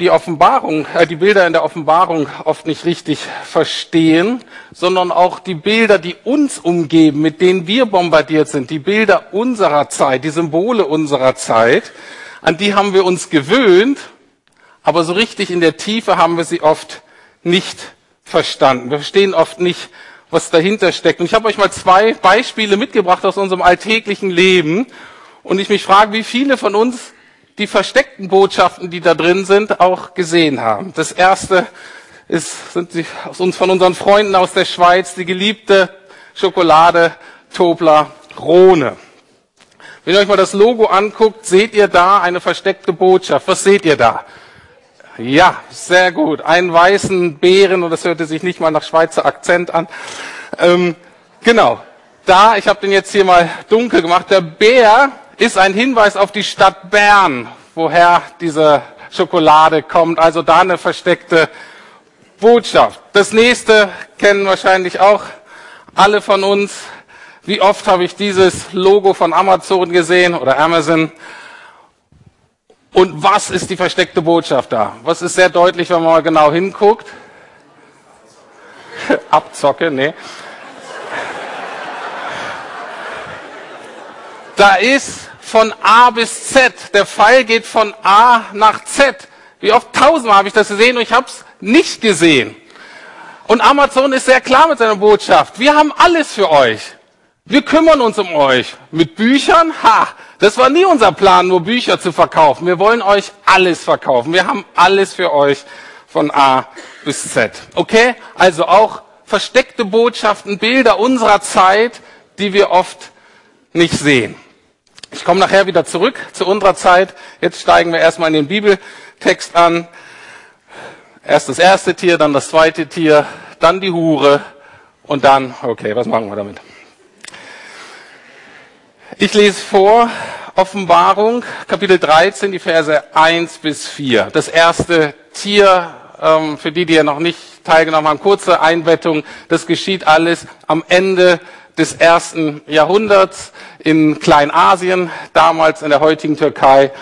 die Offenbarung, äh, die Bilder in der Offenbarung oft nicht richtig verstehen, sondern auch die Bilder, die uns umgeben, mit denen wir bombardiert sind, die Bilder unserer Zeit, die Symbole unserer Zeit, an die haben wir uns gewöhnt, aber so richtig in der Tiefe haben wir sie oft nicht verstanden. Wir verstehen oft nicht, was dahinter steckt. Und ich habe euch mal zwei Beispiele mitgebracht aus unserem alltäglichen Leben. Und ich mich frage, wie viele von uns die versteckten Botschaften, die da drin sind, auch gesehen haben. Das erste ist, sind die, aus uns, von unseren Freunden aus der Schweiz, die geliebte Schokolade Tobler Rhone. Wenn ihr euch mal das Logo anguckt, seht ihr da eine versteckte Botschaft. Was seht ihr da? Ja, sehr gut. Einen weißen Bären, und das hörte sich nicht mal nach Schweizer Akzent an. Ähm, genau. Da, ich habe den jetzt hier mal dunkel gemacht. Der Bär ist ein Hinweis auf die Stadt Bern, woher diese Schokolade kommt. Also da eine versteckte Botschaft. Das nächste kennen wahrscheinlich auch alle von uns. Wie oft habe ich dieses Logo von Amazon gesehen oder Amazon? Und was ist die versteckte Botschaft da? Was ist sehr deutlich, wenn man mal genau hinguckt? Abzocke, nee. Da ist von A bis Z. Der Pfeil geht von A nach Z. Wie oft tausendmal habe ich das gesehen und ich habe es nicht gesehen. Und Amazon ist sehr klar mit seiner Botschaft. Wir haben alles für euch. Wir kümmern uns um euch. Mit Büchern, ha, das war nie unser Plan, nur Bücher zu verkaufen. Wir wollen euch alles verkaufen. Wir haben alles für euch von A bis Z. Okay? Also auch versteckte Botschaften, Bilder unserer Zeit, die wir oft nicht sehen. Ich komme nachher wieder zurück zu unserer Zeit. Jetzt steigen wir erstmal in den Bibeltext an. Erst das erste Tier, dann das zweite Tier, dann die Hure und dann, okay, was machen wir damit? Ich lese vor Offenbarung, Kapitel 13, die Verse 1 bis 4. Das erste Tier, ähm, für die, die ja noch nicht teilgenommen haben, kurze Einbettung. Das geschieht alles am Ende des ersten Jahrhunderts in Kleinasien, damals in der heutigen Türkei,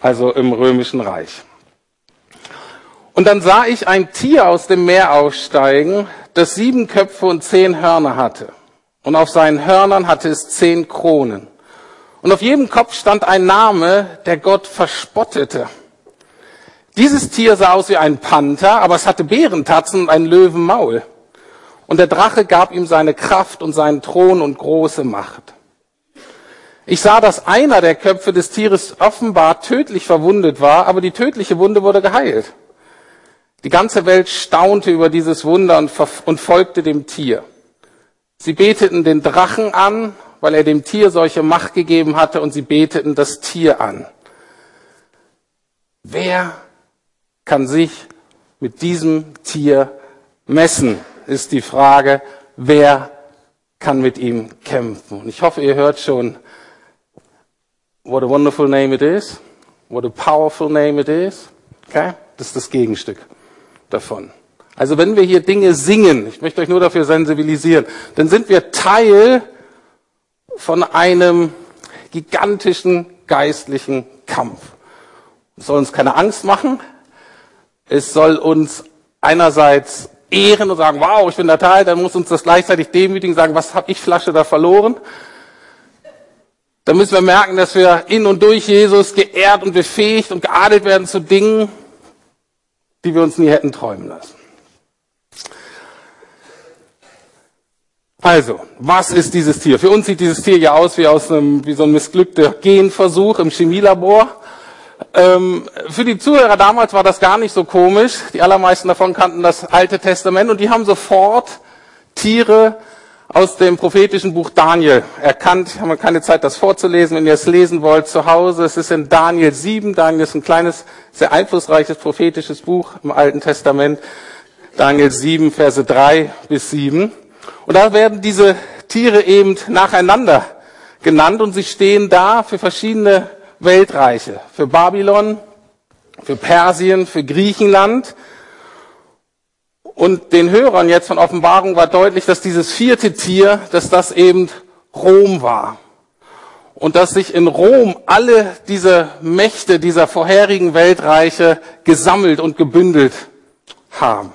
also im römischen Reich. Und dann sah ich ein Tier aus dem Meer aufsteigen, das sieben Köpfe und zehn Hörner hatte. Und auf seinen Hörnern hatte es zehn Kronen. Und auf jedem Kopf stand ein Name, der Gott verspottete. Dieses Tier sah aus wie ein Panther, aber es hatte Bärentatzen und ein Löwenmaul. Und der Drache gab ihm seine Kraft und seinen Thron und große Macht. Ich sah, dass einer der Köpfe des Tieres offenbar tödlich verwundet war, aber die tödliche Wunde wurde geheilt. Die ganze Welt staunte über dieses Wunder und, und folgte dem Tier. Sie beteten den Drachen an, weil er dem Tier solche Macht gegeben hatte, und sie beteten das Tier an. Wer kann sich mit diesem Tier messen? Ist die Frage, wer kann mit ihm kämpfen? Und ich hoffe, ihr hört schon, what a wonderful name it is, what a powerful name it is. Okay? Das ist das Gegenstück davon. Also wenn wir hier Dinge singen, ich möchte euch nur dafür sensibilisieren, dann sind wir Teil von einem gigantischen geistlichen Kampf. Es soll uns keine Angst machen. Es soll uns einerseits ehren und sagen, wow, ich bin der Teil, dann muss uns das gleichzeitig demütigen, sagen, was habe ich Flasche da verloren? Dann müssen wir merken, dass wir in und durch Jesus geehrt und befähigt und geadelt werden zu Dingen, die wir uns nie hätten träumen lassen. Also, was ist dieses Tier? Für uns sieht dieses Tier ja aus wie aus einem, wie so ein missglückter Genversuch im Chemielabor. Ähm, für die Zuhörer damals war das gar nicht so komisch. Die allermeisten davon kannten das Alte Testament und die haben sofort Tiere aus dem prophetischen Buch Daniel erkannt. Ich habe keine Zeit, das vorzulesen. Wenn ihr es lesen wollt zu Hause, es ist in Daniel 7. Daniel ist ein kleines, sehr einflussreiches prophetisches Buch im Alten Testament. Daniel 7, Verse 3 bis 7. Und da werden diese Tiere eben nacheinander genannt und sie stehen da für verschiedene Weltreiche. Für Babylon, für Persien, für Griechenland. Und den Hörern jetzt von Offenbarung war deutlich, dass dieses vierte Tier, dass das eben Rom war. und dass sich in Rom alle diese Mächte dieser vorherigen Weltreiche gesammelt und gebündelt haben.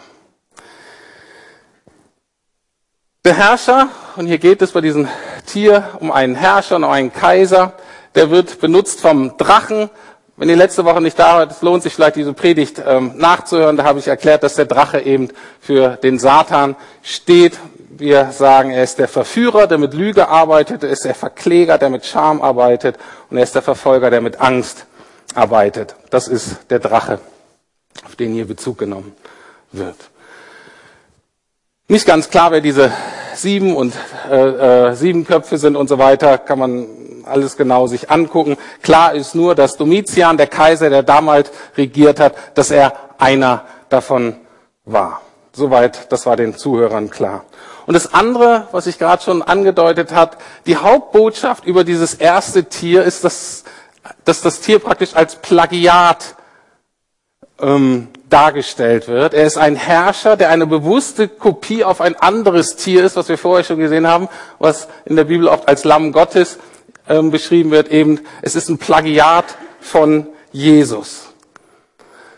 Der Herrscher, und hier geht es bei diesem Tier um einen Herrscher und um einen Kaiser, der wird benutzt vom Drachen. Wenn ihr letzte Woche nicht da wart, es lohnt sich vielleicht diese Predigt ähm, nachzuhören. Da habe ich erklärt, dass der Drache eben für den Satan steht. Wir sagen, er ist der Verführer, der mit Lüge arbeitet, er ist der Verkläger, der mit Scham arbeitet und er ist der Verfolger, der mit Angst arbeitet. Das ist der Drache, auf den hier Bezug genommen wird. Nicht ganz klar, wer diese sieben und äh, äh, sieben Köpfe sind und so weiter, kann man alles genau sich angucken. Klar ist nur, dass Domitian, der Kaiser, der damals regiert hat, dass er einer davon war. Soweit, das war den Zuhörern klar. Und das andere, was ich gerade schon angedeutet hat, die Hauptbotschaft über dieses erste Tier ist, dass, dass das Tier praktisch als Plagiat ähm, dargestellt wird. Er ist ein Herrscher, der eine bewusste Kopie auf ein anderes Tier ist, was wir vorher schon gesehen haben, was in der Bibel oft als Lamm Gottes ähm, beschrieben wird. Eben, es ist ein Plagiat von Jesus.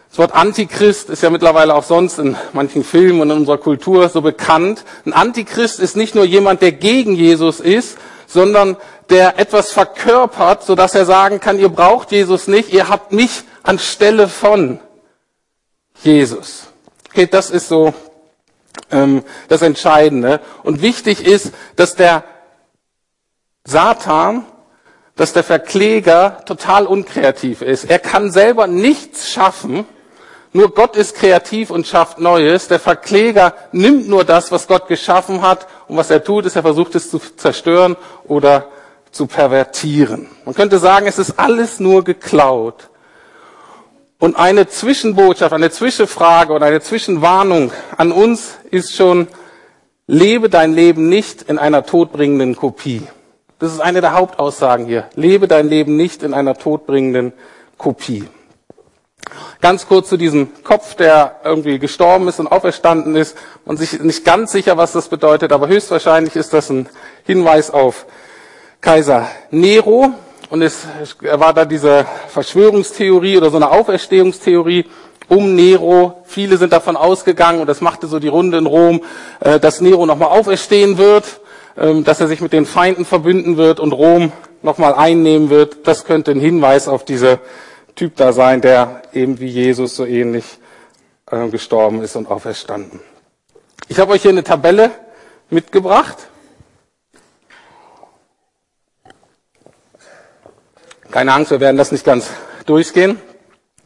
Das Wort Antichrist ist ja mittlerweile auch sonst in manchen Filmen und in unserer Kultur so bekannt. Ein Antichrist ist nicht nur jemand, der gegen Jesus ist, sondern der etwas verkörpert, sodass er sagen kann, ihr braucht Jesus nicht, ihr habt mich anstelle von. Jesus. Okay, das ist so ähm, das Entscheidende. Und wichtig ist, dass der Satan, dass der Verkläger total unkreativ ist. Er kann selber nichts schaffen. Nur Gott ist kreativ und schafft Neues. Der Verkläger nimmt nur das, was Gott geschaffen hat. Und was er tut, ist, er versucht es zu zerstören oder zu pervertieren. Man könnte sagen, es ist alles nur geklaut. Und eine Zwischenbotschaft, eine Zwischenfrage oder eine Zwischenwarnung an uns ist schon, lebe dein Leben nicht in einer todbringenden Kopie. Das ist eine der Hauptaussagen hier. Lebe dein Leben nicht in einer todbringenden Kopie. Ganz kurz zu diesem Kopf, der irgendwie gestorben ist und auferstanden ist und sich nicht ganz sicher, was das bedeutet, aber höchstwahrscheinlich ist das ein Hinweis auf Kaiser Nero. Und es war da diese Verschwörungstheorie oder so eine Auferstehungstheorie um Nero. Viele sind davon ausgegangen, und das machte so die Runde in Rom, äh, dass Nero nochmal auferstehen wird, dass er sich mit den Feinden verbünden wird und Rom nochmal einnehmen wird. Das könnte ein Hinweis auf diese Typ da sein, der eben wie Jesus so ähnlich äh, gestorben ist und auferstanden. Ich habe euch hier eine Tabelle mitgebracht. Keine Angst, wir werden das nicht ganz durchgehen.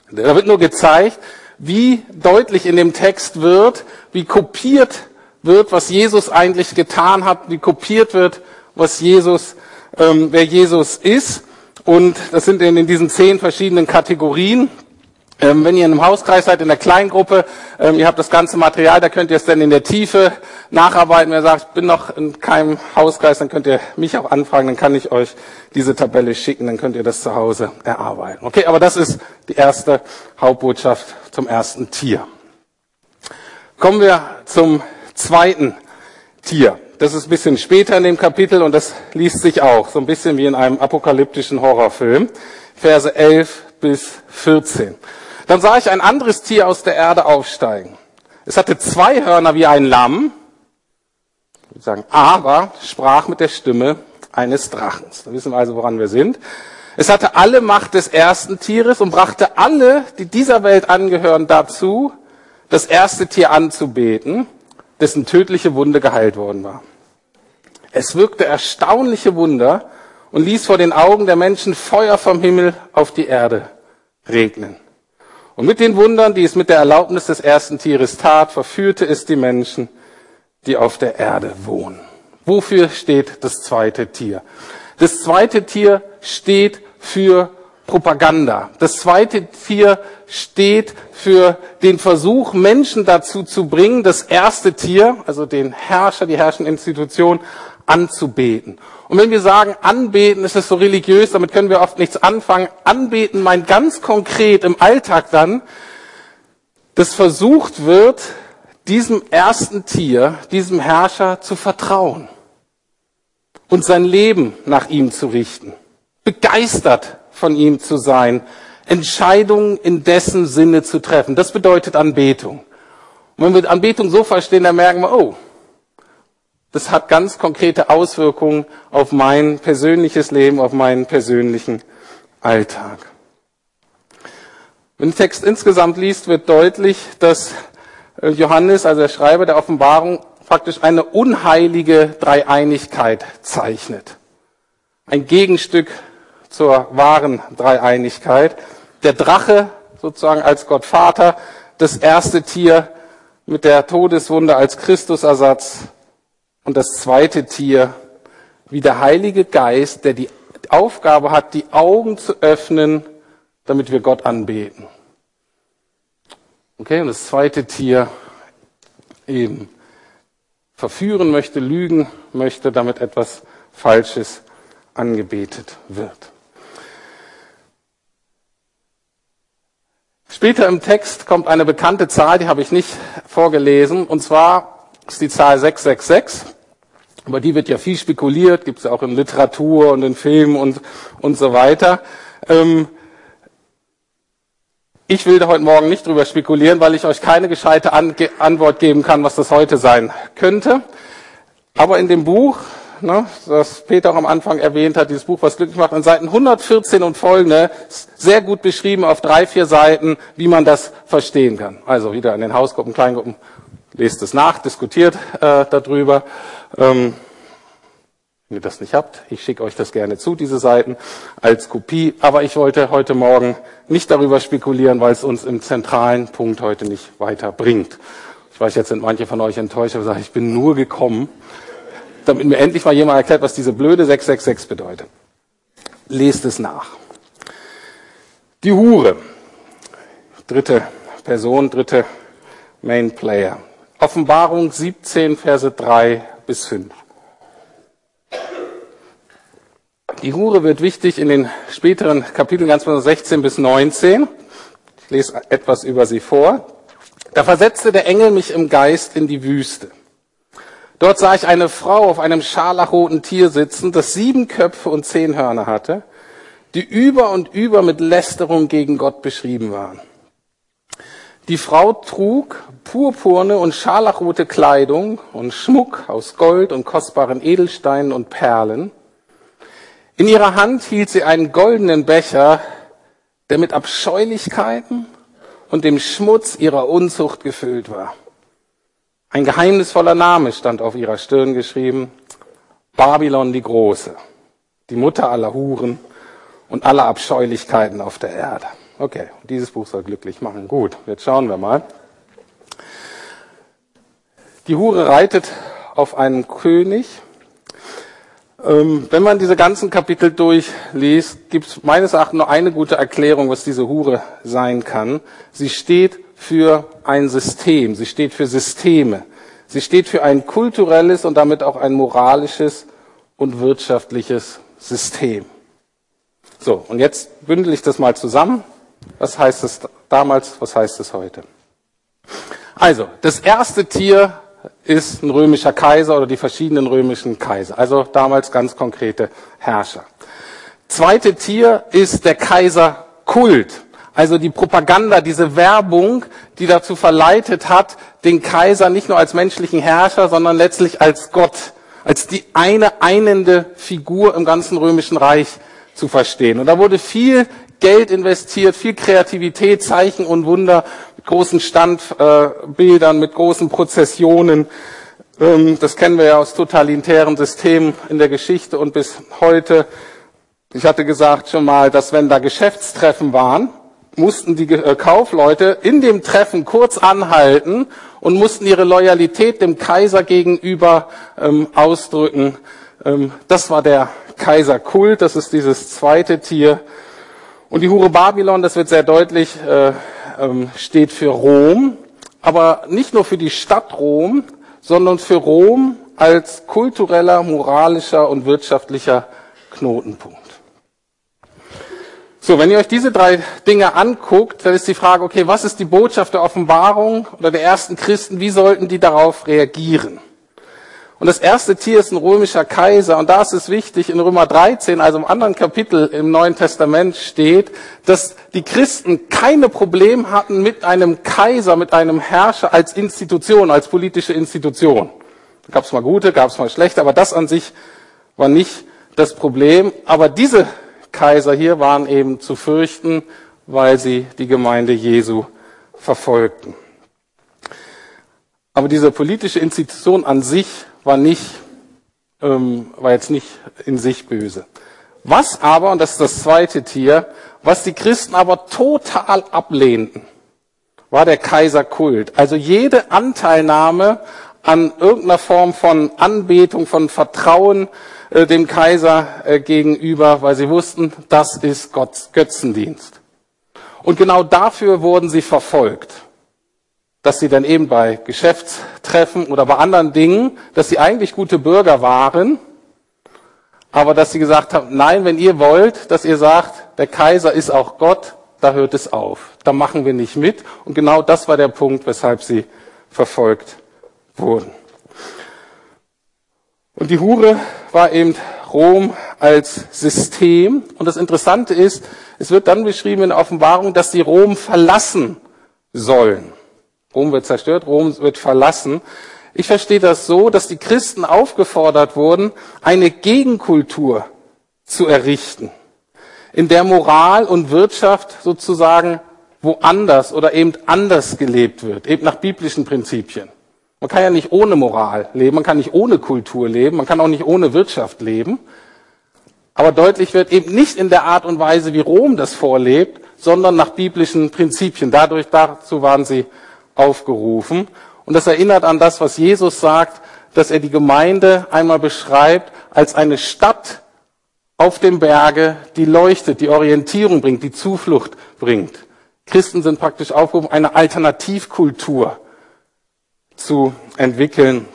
Da wird nur gezeigt, wie deutlich in dem Text wird, wie kopiert wird, was Jesus eigentlich getan hat, wie kopiert wird, was Jesus, ähm, wer Jesus ist. Und das sind in, in diesen zehn verschiedenen Kategorien. Ähm, wenn ihr in einem Hauskreis seid, in der Kleingruppe, ähm, ihr habt das ganze Material, da könnt ihr es dann in der Tiefe nacharbeiten. Wer sagt, ich bin noch in keinem Hauskreis, dann könnt ihr mich auch anfragen, dann kann ich euch diese Tabelle schicken, dann könnt ihr das zu Hause erarbeiten. Okay, aber das ist die erste Hauptbotschaft zum ersten Tier. Kommen wir zum zweiten Tier. Das ist ein bisschen später in dem Kapitel und das liest sich auch so ein bisschen wie in einem apokalyptischen Horrorfilm. Verse 11 bis 14. Dann sah ich ein anderes Tier aus der Erde aufsteigen. Es hatte zwei Hörner wie ein Lamm, sagen, aber sprach mit der Stimme eines Drachens. Da wissen wir also, woran wir sind. Es hatte alle Macht des ersten Tieres und brachte alle, die dieser Welt angehören, dazu, das erste Tier anzubeten, dessen tödliche Wunde geheilt worden war. Es wirkte erstaunliche Wunder und ließ vor den Augen der Menschen Feuer vom Himmel auf die Erde regnen. Und mit den Wundern, die es mit der Erlaubnis des ersten Tieres tat, verführte es die Menschen, die auf der Erde wohnen. Wofür steht das zweite Tier? Das zweite Tier steht für Propaganda. Das zweite Tier steht für den Versuch, Menschen dazu zu bringen, das erste Tier, also den Herrscher, die herrschende Institution, anzubeten. Und wenn wir sagen, anbeten, ist es so religiös, damit können wir oft nichts anfangen. Anbeten meint ganz konkret im Alltag dann, dass versucht wird, diesem ersten Tier, diesem Herrscher zu vertrauen und sein Leben nach ihm zu richten. begeistert von ihm zu sein, Entscheidungen in dessen Sinne zu treffen. Das bedeutet Anbetung. Und wenn wir Anbetung so verstehen, dann merken wir, oh, das hat ganz konkrete Auswirkungen auf mein persönliches Leben, auf meinen persönlichen Alltag. Wenn der Text insgesamt liest, wird deutlich, dass äh, Johannes, also der Schreiber der Offenbarung, praktisch eine unheilige Dreieinigkeit zeichnet. Ein Gegenstück zur wahren Dreieinigkeit. Der Drache sozusagen als Gott Vater, das erste Tier mit der Todeswunde als Christusersatz und das zweite Tier wie der Heilige Geist, der die Aufgabe hat, die Augen zu öffnen, damit wir Gott anbeten. Okay, und das zweite Tier eben verführen möchte, lügen möchte, damit etwas Falsches angebetet wird. Später im Text kommt eine bekannte Zahl, die habe ich nicht vorgelesen, und zwar ist die Zahl 666. Über die wird ja viel spekuliert, gibt es ja auch in Literatur und in Filmen und, und so weiter. Ähm, ich will da heute Morgen nicht drüber spekulieren, weil ich euch keine gescheite An Antwort geben kann, was das heute sein könnte. Aber in dem Buch, ne, das Peter auch am Anfang erwähnt hat, dieses Buch, was glücklich macht, in Seiten 114 und folgende, sehr gut beschrieben auf drei, vier Seiten, wie man das verstehen kann. Also wieder in den Hausgruppen, Kleingruppen, lest es nach, diskutiert äh, darüber. Ähm, wenn ihr das nicht habt, ich schicke euch das gerne zu, diese Seiten, als Kopie. Aber ich wollte heute Morgen nicht darüber spekulieren, weil es uns im zentralen Punkt heute nicht weiterbringt. Ich weiß, jetzt sind manche von euch enttäuscht, aber ich bin nur gekommen, damit mir endlich mal jemand erklärt, was diese blöde 666 bedeutet. Lest es nach. Die Hure. Dritte Person, dritte Main Player. Offenbarung 17, Verse 3 bis 5. Die Hure wird wichtig in den späteren Kapiteln, ganz von 16 bis 19. Ich lese etwas über sie vor. Da versetzte der Engel mich im Geist in die Wüste. Dort sah ich eine Frau auf einem scharlachroten Tier sitzen, das sieben Köpfe und zehn Hörner hatte, die über und über mit Lästerung gegen Gott beschrieben waren. Die Frau trug purpurne und scharlachrote Kleidung und Schmuck aus Gold und kostbaren Edelsteinen und Perlen in ihrer Hand hielt sie einen goldenen Becher, der mit Abscheulichkeiten und dem Schmutz ihrer Unzucht gefüllt war. Ein geheimnisvoller Name stand auf ihrer Stirn geschrieben, Babylon die Große, die Mutter aller Huren und aller Abscheulichkeiten auf der Erde. Okay, dieses Buch soll glücklich machen. Gut, jetzt schauen wir mal. Die Hure reitet auf einen König, ähm, wenn man diese ganzen Kapitel durchliest, gibt es meines Erachtens nur eine gute Erklärung, was diese Hure sein kann. Sie steht für ein System, sie steht für Systeme, sie steht für ein kulturelles und damit auch ein moralisches und wirtschaftliches System. So, und jetzt bündel ich das mal zusammen. Was heißt es damals, was heißt es heute? Also, das erste Tier ist ein römischer Kaiser oder die verschiedenen römischen Kaiser, also damals ganz konkrete Herrscher. Zweite Tier ist der Kaiserkult, also die Propaganda, diese Werbung, die dazu verleitet hat, den Kaiser nicht nur als menschlichen Herrscher, sondern letztlich als Gott, als die eine einende Figur im ganzen römischen Reich zu verstehen. Und da wurde viel Geld investiert, viel Kreativität, Zeichen und Wunder mit großen Standbildern, mit großen Prozessionen. Ähm, das kennen wir ja aus totalitären Systemen in der Geschichte und bis heute. Ich hatte gesagt schon mal, dass wenn da Geschäftstreffen waren, mussten die äh, Kaufleute in dem Treffen kurz anhalten und mussten ihre Loyalität dem Kaiser gegenüber ähm, ausdrücken. Ähm, das war der Kaiserkult, das ist dieses zweite Tier. Und die Hure Babylon, das wird sehr deutlich, äh, ähm, steht für Rom, aber nicht nur für die Stadt Rom, sondern für Rom als kultureller, moralischer und wirtschaftlicher Knotenpunkt. So, wenn ihr euch diese drei Dinge anguckt, dann ist die Frage, okay, was ist die Botschaft der Offenbarung oder der ersten Christen? Wie sollten die darauf reagieren? Und das erste Tier ist ein römischer Kaiser. Und da ist es wichtig, in Römer 13, also im anderen Kapitel im Neuen Testament steht, dass die Christen keine Probleme hatten mit einem Kaiser, mit einem Herrscher als Institution, als politische Institution. Da gab es mal gute, gab es mal schlechte, aber das an sich war nicht das Problem. Aber diese Kaiser hier waren eben zu fürchten, weil sie die Gemeinde Jesu verfolgten. Aber diese politische Institution an sich war nicht, ähm, war jetzt nicht in sich böse. Was aber, und das ist das zweite Tier, was die Christen aber total ablehnten, war der Kaiserkult. Also jede Anteilnahme an irgendeiner Form von Anbetung, von Vertrauen äh, dem Kaiser äh, gegenüber, weil sie wussten, das ist Gottes Götzendienst. Und genau dafür wurden sie verfolgt dass sie dann eben bei Geschäftstreffen oder bei anderen Dingen, dass sie eigentlich gute Bürger waren, aber dass sie gesagt haben, nein, wenn ihr wollt, dass ihr sagt, der Kaiser ist auch Gott, da hört es auf. Da machen wir nicht mit. Und genau das war der Punkt, weshalb sie verfolgt wurden. Und die Hure war eben Rom als System. Und das Interessante ist, es wird dann beschrieben in der Offenbarung, dass sie Rom verlassen sollen. Rom wird zerstört, Rom wird verlassen. Ich verstehe das so, dass die Christen aufgefordert wurden, eine Gegenkultur zu errichten, in der Moral und Wirtschaft sozusagen woanders oder eben anders gelebt wird, eben nach biblischen Prinzipien. Man kann ja nicht ohne Moral leben, man kann nicht ohne Kultur leben, man kann auch nicht ohne Wirtschaft leben. Aber deutlich wird eben nicht in der Art und Weise, wie Rom das vorlebt, sondern nach biblischen Prinzipien. Dadurch, dazu waren sie aufgerufen. Und das erinnert an das, was Jesus sagt, dass er die Gemeinde einmal beschreibt als eine Stadt auf dem Berge, die leuchtet, die Orientierung bringt, die Zuflucht bringt. Christen sind praktisch aufgerufen, eine Alternativkultur zu entwickeln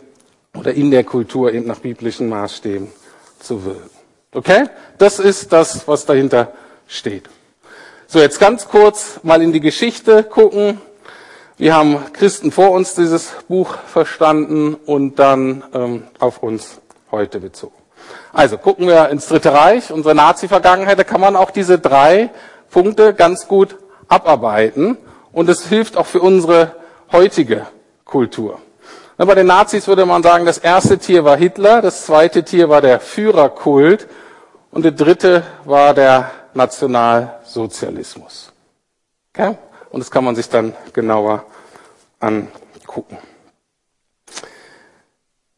oder in der Kultur eben nach biblischen Maßstäben zu wirken. Okay? Das ist das, was dahinter steht. So, jetzt ganz kurz mal in die Geschichte gucken. Wir haben Christen vor uns dieses Buch verstanden und dann ähm, auf uns heute bezogen. Also gucken wir ins Dritte Reich, unsere Nazi-Vergangenheit, da kann man auch diese drei Punkte ganz gut abarbeiten und es hilft auch für unsere heutige Kultur. Bei den Nazis würde man sagen, das erste Tier war Hitler, das zweite Tier war der Führerkult und der dritte war der Nationalsozialismus. Okay? Und das kann man sich dann genauer angucken.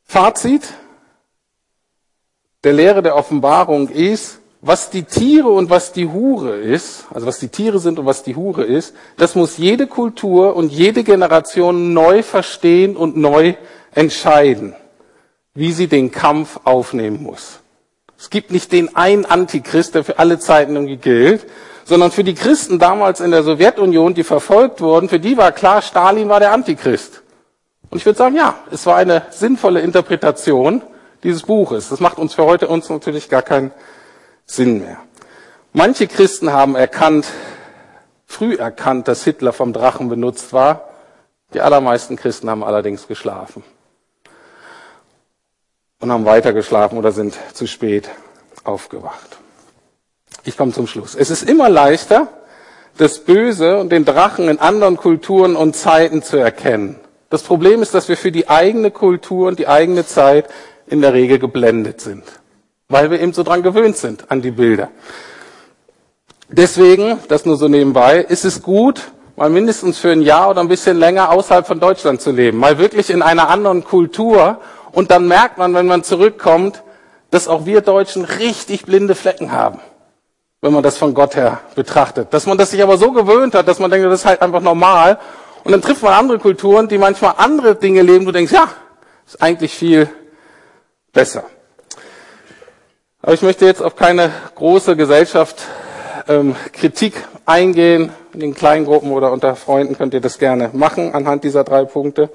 Fazit der Lehre der Offenbarung ist, was die Tiere und was die Hure ist, also was die Tiere sind und was die Hure ist, das muss jede Kultur und jede Generation neu verstehen und neu entscheiden, wie sie den Kampf aufnehmen muss. Es gibt nicht den einen Antichrist, der für alle Zeiten irgendwie gilt, sondern für die Christen damals in der Sowjetunion, die verfolgt wurden, für die war klar, Stalin war der Antichrist. Und ich würde sagen, ja, es war eine sinnvolle Interpretation dieses Buches. Das macht uns für heute uns natürlich gar keinen Sinn mehr. Manche Christen haben erkannt, früh erkannt, dass Hitler vom Drachen benutzt war. Die allermeisten Christen haben allerdings geschlafen und haben weiter geschlafen oder sind zu spät aufgewacht. Ich komme zum Schluss. Es ist immer leichter, das Böse und den Drachen in anderen Kulturen und Zeiten zu erkennen. Das Problem ist, dass wir für die eigene Kultur und die eigene Zeit in der Regel geblendet sind, weil wir eben so dran gewöhnt sind an die Bilder. Deswegen, das nur so nebenbei, ist es gut, mal mindestens für ein Jahr oder ein bisschen länger außerhalb von Deutschland zu leben, mal wirklich in einer anderen Kultur und dann merkt man, wenn man zurückkommt, dass auch wir Deutschen richtig blinde Flecken haben wenn man das von Gott her betrachtet. Dass man das sich aber so gewöhnt hat, dass man denkt, das ist halt einfach normal. Und dann trifft man andere Kulturen, die manchmal andere Dinge leben. Du denkst, ja, ist eigentlich viel besser. Aber ich möchte jetzt auf keine große Gesellschaft ähm, Kritik eingehen. In den kleinen Gruppen oder unter Freunden könnt ihr das gerne machen anhand dieser drei Punkte.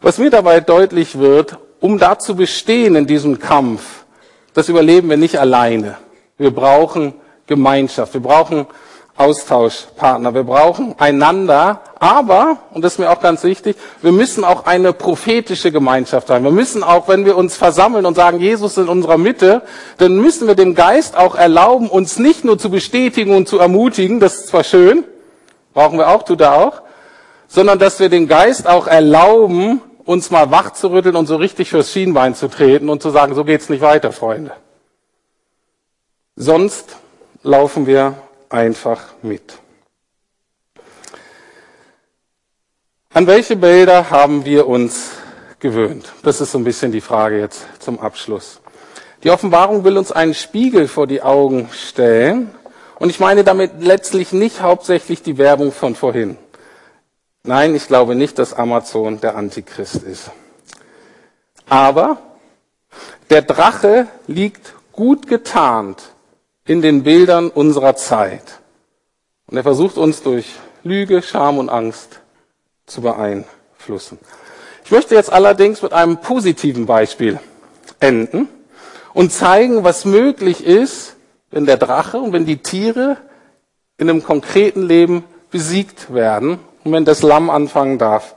Was mir dabei deutlich wird, um da zu bestehen in diesem Kampf, das überleben wir nicht alleine. Wir brauchen Gemeinschaft. Wir brauchen Austauschpartner. Wir brauchen einander, aber, und das ist mir auch ganz wichtig, wir müssen auch eine prophetische Gemeinschaft sein. Wir müssen auch, wenn wir uns versammeln und sagen, Jesus in unserer Mitte, dann müssen wir dem Geist auch erlauben, uns nicht nur zu bestätigen und zu ermutigen, das ist zwar schön, brauchen wir auch, tut er auch, sondern dass wir dem Geist auch erlauben, uns mal wach zu rütteln und so richtig fürs Schienbein zu treten und zu sagen, so geht's nicht weiter, Freunde. Sonst laufen wir einfach mit. An welche Bilder haben wir uns gewöhnt? Das ist so ein bisschen die Frage jetzt zum Abschluss. Die Offenbarung will uns einen Spiegel vor die Augen stellen. Und ich meine damit letztlich nicht hauptsächlich die Werbung von vorhin. Nein, ich glaube nicht, dass Amazon der Antichrist ist. Aber der Drache liegt gut getarnt in den Bildern unserer Zeit. Und er versucht uns durch Lüge, Scham und Angst zu beeinflussen. Ich möchte jetzt allerdings mit einem positiven Beispiel enden und zeigen, was möglich ist, wenn der Drache und wenn die Tiere in einem konkreten Leben besiegt werden und wenn das Lamm anfangen darf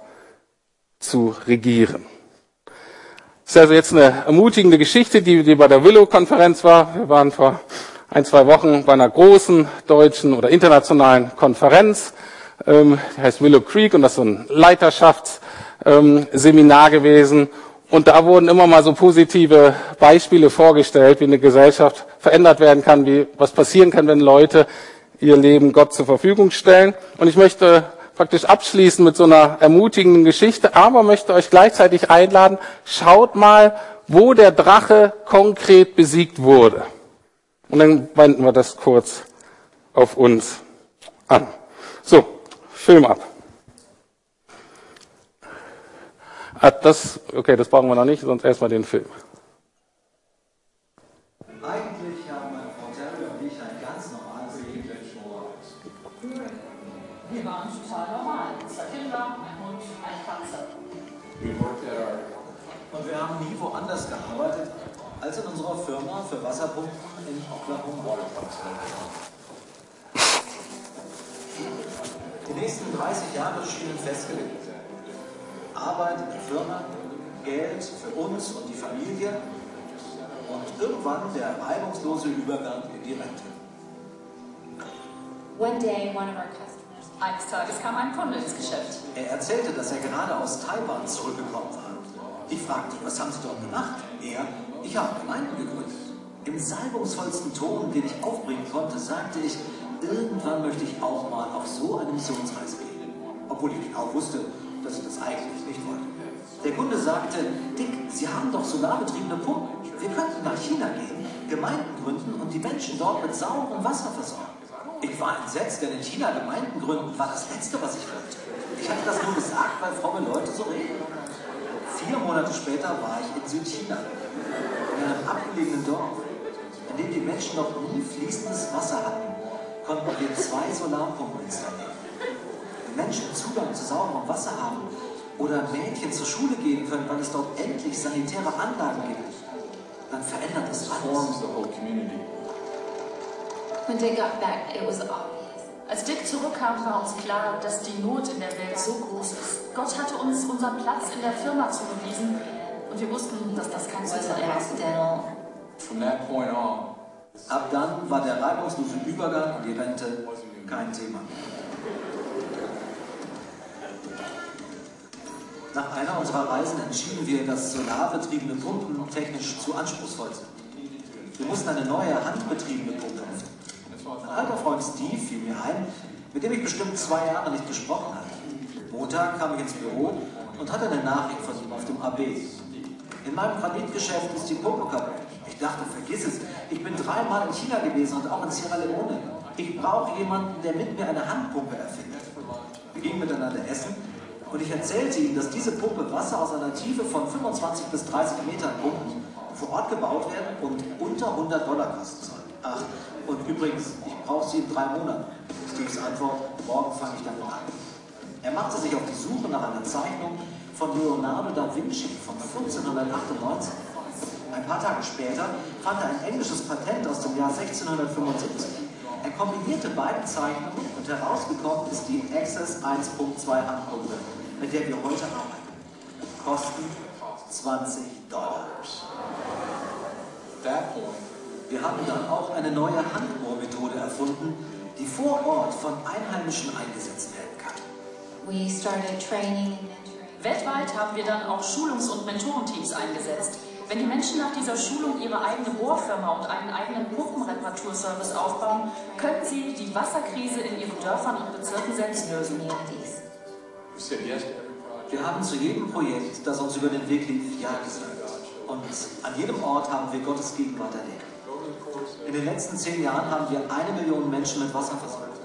zu regieren. Das ist also jetzt eine ermutigende Geschichte, die, die bei der Willow-Konferenz war. Wir waren vor ein, zwei Wochen bei einer großen deutschen oder internationalen Konferenz, ähm, die heißt Willow Creek und das ist so ein Leiterschaftsseminar ähm, gewesen. Und da wurden immer mal so positive Beispiele vorgestellt, wie eine Gesellschaft verändert werden kann, wie was passieren kann, wenn Leute ihr Leben Gott zur Verfügung stellen. Und ich möchte praktisch abschließen mit so einer ermutigenden Geschichte, aber möchte euch gleichzeitig einladen, schaut mal, wo der Drache konkret besiegt wurde. Und dann wenden wir das kurz auf uns an. So, Film ab. Ah, das, okay, das brauchen wir noch nicht, sonst erstmal den Film. Er erzählte, dass er gerade aus Taiwan zurückgekommen war. Ich fragte, was haben Sie dort gemacht? Er, ich habe Gemeinden gegründet. Im salbungsvollsten Ton, den ich aufbringen konnte, sagte ich, irgendwann möchte ich auch mal auf so eine Missionsreise gehen. Obwohl ich genau wusste, dass ich das eigentlich nicht wollte. Der Kunde sagte, Dick, Sie haben doch solarbetriebene Pumpen. Wir könnten nach China gehen, Gemeinden gründen und die Menschen dort mit sauberem Wasser versorgen. Ich war entsetzt, denn in China Gemeinden gründen war das Letzte, was ich wollte. Ich hatte das nur gesagt, weil fromme Leute so reden. Vier Monate später war ich in Südchina, in einem abgelegenen Dorf, in dem die Menschen noch nie fließendes Wasser hatten, konnten wir zwei Solarpumpen installieren. Wenn Menschen Zugang zu sauberem Wasser haben oder Mädchen zur Schule gehen können, weil es dort endlich sanitäre Anlagen gibt, dann verändert das alles. When they got back, it was obvious. Als Dick zurückkam, war uns klar, dass die Not in der Welt so groß ist. Gott hatte uns unseren Platz in der Firma zugewiesen und wir wussten, dass das kein Zufall war. From that point on, Ab dann war der reibungslose Übergang und die Rente kein Thema Nach einer unserer Reisen entschieden wir, dass solarbetriebene Pumpen technisch zu anspruchsvoll sind. Wir mussten eine neue handbetriebene Pumpe Mein alter Freund Steve fiel mir ein, mit dem ich bestimmt zwei Jahre nicht gesprochen hatte. Montag kam ich ins Büro und hatte eine Nachricht von ihm auf dem AB. In meinem Granitgeschäft ist die Pumpe kaputt. Ich dachte, vergiss es. Ich bin dreimal in China gewesen und auch in Sierra Leone. Ich brauche jemanden, der mit mir eine Handpumpe erfindet. Wir gingen miteinander essen und ich erzählte ihm, dass diese Pumpe Wasser aus einer Tiefe von 25 bis 30 Metern pumpt, vor Ort gebaut werden und unter 100 Dollar kosten soll. Ach, und übrigens, ich brauche sie in drei Monaten. Steves Antwort, morgen fange ich damit an. Er machte sich auf die Suche nach einer Zeichnung von Leonardo da Vinci von 1498. Ein paar Tage später fand er ein englisches Patent aus dem Jahr 1675. Er kombinierte beide Zeichnungen und herausgekommen ist die Access 1.2 Handpumpe, mit der wir heute arbeiten. Kosten 20 Dollar. Wir haben dann auch eine neue Handbohrmethode erfunden, die vor Ort von Einheimischen eingesetzt werden kann. We started training and mentoring. Weltweit haben wir dann auch Schulungs- und Mentorenteams eingesetzt. Wenn die Menschen nach dieser Schulung ihre eigene Bohrfirma und einen eigenen Pumpenreparaturservice aufbauen, können sie die Wasserkrise in ihren Dörfern und Bezirken selbst lösen. Wir haben zu jedem Projekt, das uns über den Weg lief, Ja gesagt. Und an jedem Ort haben wir Gottes Gegenwart erlebt. In den letzten zehn Jahren haben wir eine Million Menschen mit Wasser versorgt.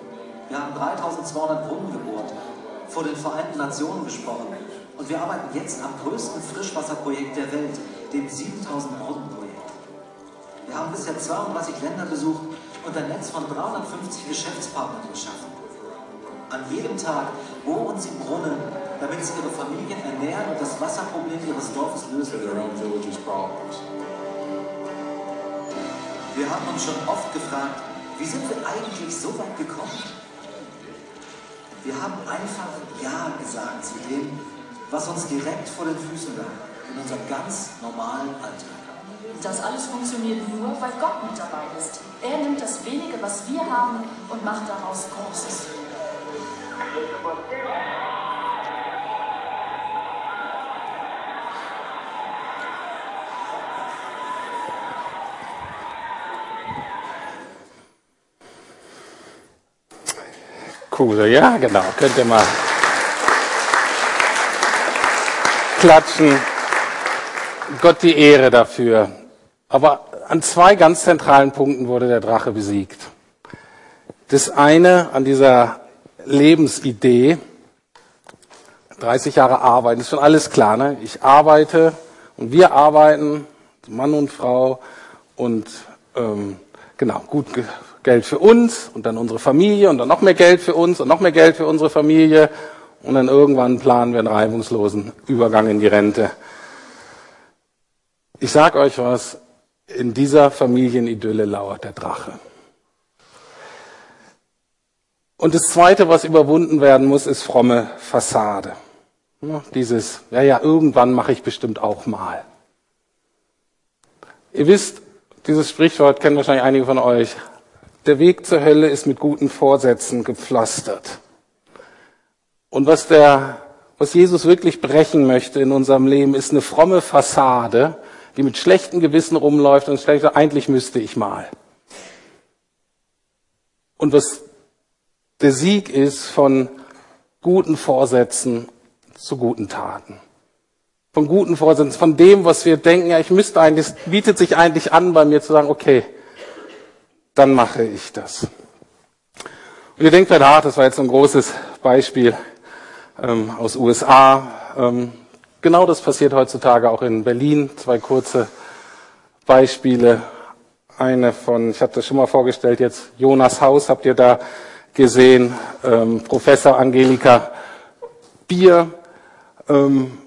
Wir haben 3200 Brunnen gebohrt, vor den Vereinten Nationen gesprochen. Und wir arbeiten jetzt am größten Frischwasserprojekt der Welt, dem 7000 Brunnenprojekt. Wir haben bisher 32 Länder besucht und ein Netz von 350 Geschäftspartnern geschaffen. An jedem Tag bohren sie Brunnen, damit sie ihre Familien ernähren und das Wasserproblem ihres Dorfes lösen können. Wir haben uns schon oft gefragt, wie sind wir eigentlich so weit gekommen? Wir haben einfach Ja gesagt zu dem, was uns direkt vor den Füßen lag, in unserem ganz normalen Alltag. Das alles funktioniert nur, weil Gott mit dabei ist. Er nimmt das wenige, was wir haben, und macht daraus Großes. Cool, ja, genau. Könnt ihr mal klatschen. Gott die Ehre dafür. Aber an zwei ganz zentralen Punkten wurde der Drache besiegt. Das eine an dieser Lebensidee, 30 Jahre arbeiten, ist schon alles klar. Ne? Ich arbeite und wir arbeiten, Mann und Frau und ähm, genau, gut Geld für uns und dann unsere Familie und dann noch mehr Geld für uns und noch mehr Geld für unsere Familie und dann irgendwann planen wir einen reibungslosen Übergang in die Rente. Ich sag euch was, in dieser Familienidylle lauert der Drache. Und das Zweite, was überwunden werden muss, ist fromme Fassade. Dieses, ja, ja, irgendwann mache ich bestimmt auch mal. Ihr wisst, dieses Sprichwort kennen wahrscheinlich einige von euch. Der Weg zur Hölle ist mit guten Vorsätzen gepflastert. Und was der, was Jesus wirklich brechen möchte in unserem Leben, ist eine fromme Fassade, die mit schlechtem Gewissen rumläuft und schlecht, eigentlich müsste ich mal. Und was der Sieg ist von guten Vorsätzen zu guten Taten. Von guten Vorsätzen, von dem, was wir denken, ja, ich müsste eigentlich, es bietet sich eigentlich an, bei mir zu sagen, okay, dann mache ich das. Und ihr denkt vielleicht, ah, das war jetzt so ein großes Beispiel ähm, aus USA. Ähm, genau das passiert heutzutage auch in Berlin. Zwei kurze Beispiele. Eine von, ich hatte das schon mal vorgestellt, jetzt Jonas Haus habt ihr da gesehen, ähm, Professor Angelika Bier, ähm,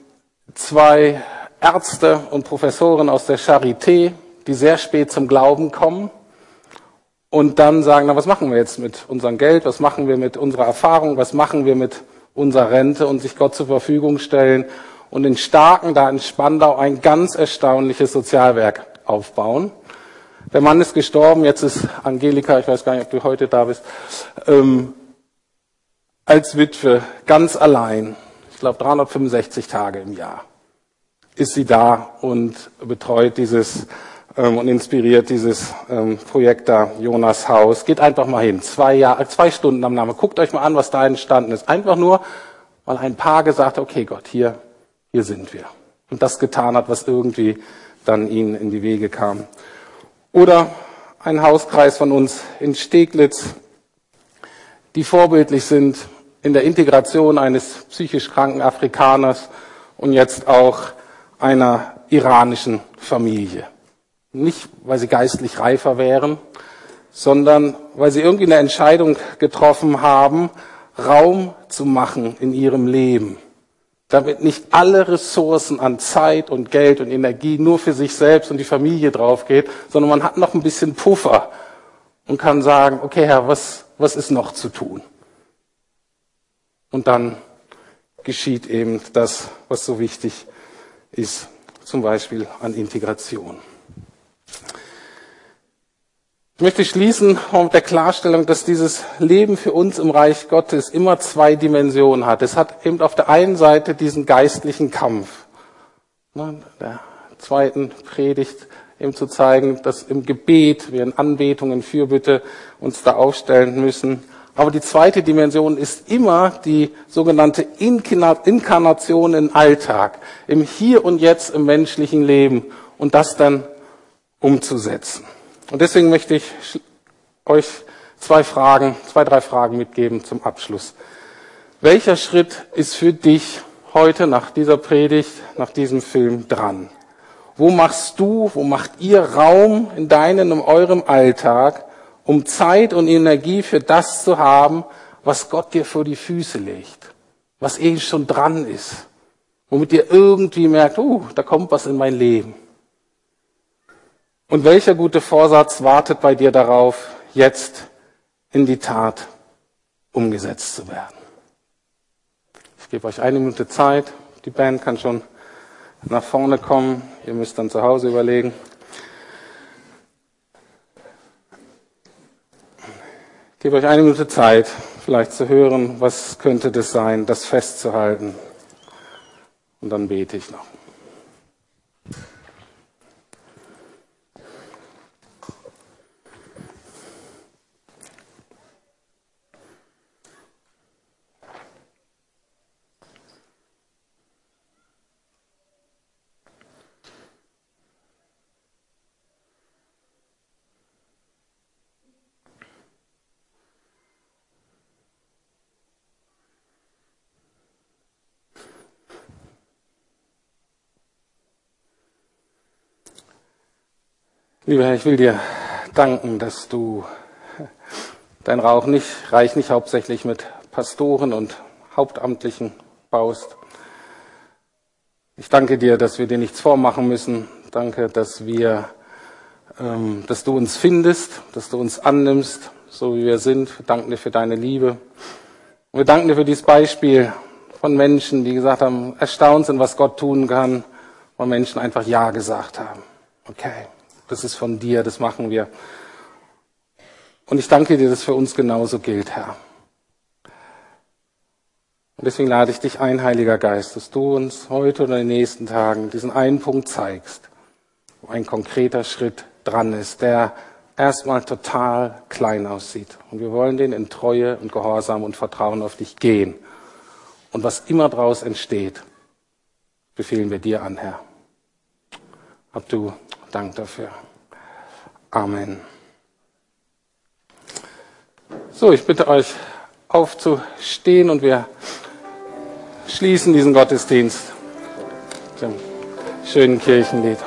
zwei Ärzte und Professoren aus der Charité, die sehr spät zum Glauben kommen und dann sagen, na, was machen wir jetzt mit unserem Geld, was machen wir mit unserer Erfahrung, was machen wir mit unserer Rente und sich Gott zur Verfügung stellen und in Starken, da in Spandau, ein ganz erstaunliches Sozialwerk aufbauen. Der Mann ist gestorben, jetzt ist Angelika, ich weiß gar nicht, ob du heute da bist, ähm, als Witwe, ganz allein, ich glaube 365 Tage im Jahr, ist sie da und betreut dieses und inspiriert dieses ähm, Projekt da, Jonas Haus. Geht einfach mal hin, zwei, Jahre, zwei Stunden am Name. Guckt euch mal an, was da entstanden ist. Einfach nur, weil ein Paar gesagt hat, okay Gott, hier, hier sind wir. Und das getan hat, was irgendwie dann ihnen in die Wege kam. Oder ein Hauskreis von uns in Steglitz, die vorbildlich sind in der Integration eines psychisch kranken Afrikaners und jetzt auch einer iranischen Familie. Nicht, weil sie geistlich reifer wären, sondern weil sie irgendwie eine Entscheidung getroffen haben, Raum zu machen in ihrem Leben, damit nicht alle Ressourcen an Zeit und Geld und Energie nur für sich selbst und die Familie draufgeht, sondern man hat noch ein bisschen Puffer, und kann sagen, okay Herr, was, was ist noch zu tun? Und dann geschieht eben das, was so wichtig ist, zum Beispiel an Integration. Ich möchte schließen mit der Klarstellung, dass dieses Leben für uns im Reich Gottes immer zwei Dimensionen hat. Es hat eben auf der einen Seite diesen geistlichen Kampf. Ne, der zweiten Predigt eben zu zeigen, dass im Gebet, wir in Anbetung, in Fürbitte uns da aufstellen müssen. Aber die zweite Dimension ist immer die sogenannte Inkarnation im Alltag, im Hier und Jetzt im menschlichen Leben und das dann umzusetzen. Und deswegen möchte ich euch zwei Fragen, zwei, drei Fragen mitgeben zum Abschluss. Welcher Schritt ist für dich heute nach dieser Predigt, nach diesem Film dran? Wo machst du, wo macht ihr Raum in deinem, in eurem Alltag, um Zeit und Energie für das zu haben, was Gott dir vor die Füße legt, was eh schon dran ist, womit ihr irgendwie merkt, uh, da kommt was in mein Leben. Und welcher gute Vorsatz wartet bei dir darauf, jetzt in die Tat umgesetzt zu werden? Ich gebe euch eine Minute Zeit. Die Band kann schon nach vorne kommen. Ihr müsst dann zu Hause überlegen. Ich gebe euch eine Minute Zeit, vielleicht zu hören, was könnte das sein, das festzuhalten. Und dann bete ich noch. Lieber Herr, ich will dir danken, dass du dein Rauch nicht, Reich nicht hauptsächlich mit Pastoren und Hauptamtlichen baust. Ich danke dir, dass wir dir nichts vormachen müssen. Danke, dass wir, ähm, dass du uns findest, dass du uns annimmst, so wie wir sind. Wir danken dir für deine Liebe. Und wir danken dir für dieses Beispiel von Menschen, die gesagt haben, erstaunt sind, was Gott tun kann, weil Menschen einfach Ja gesagt haben. Okay das ist von dir, das machen wir. Und ich danke dir, dass es für uns genauso gilt, Herr. Und deswegen lade ich dich ein, Heiliger Geist, dass du uns heute oder in den nächsten Tagen diesen einen Punkt zeigst, wo ein konkreter Schritt dran ist, der erstmal total klein aussieht. Und wir wollen den in Treue und Gehorsam und Vertrauen auf dich gehen. Und was immer daraus entsteht, befehlen wir dir an, Herr. Hab du Dank dafür. Amen. So, ich bitte euch aufzustehen und wir schließen diesen Gottesdienst mit dem schönen Kirchenlied.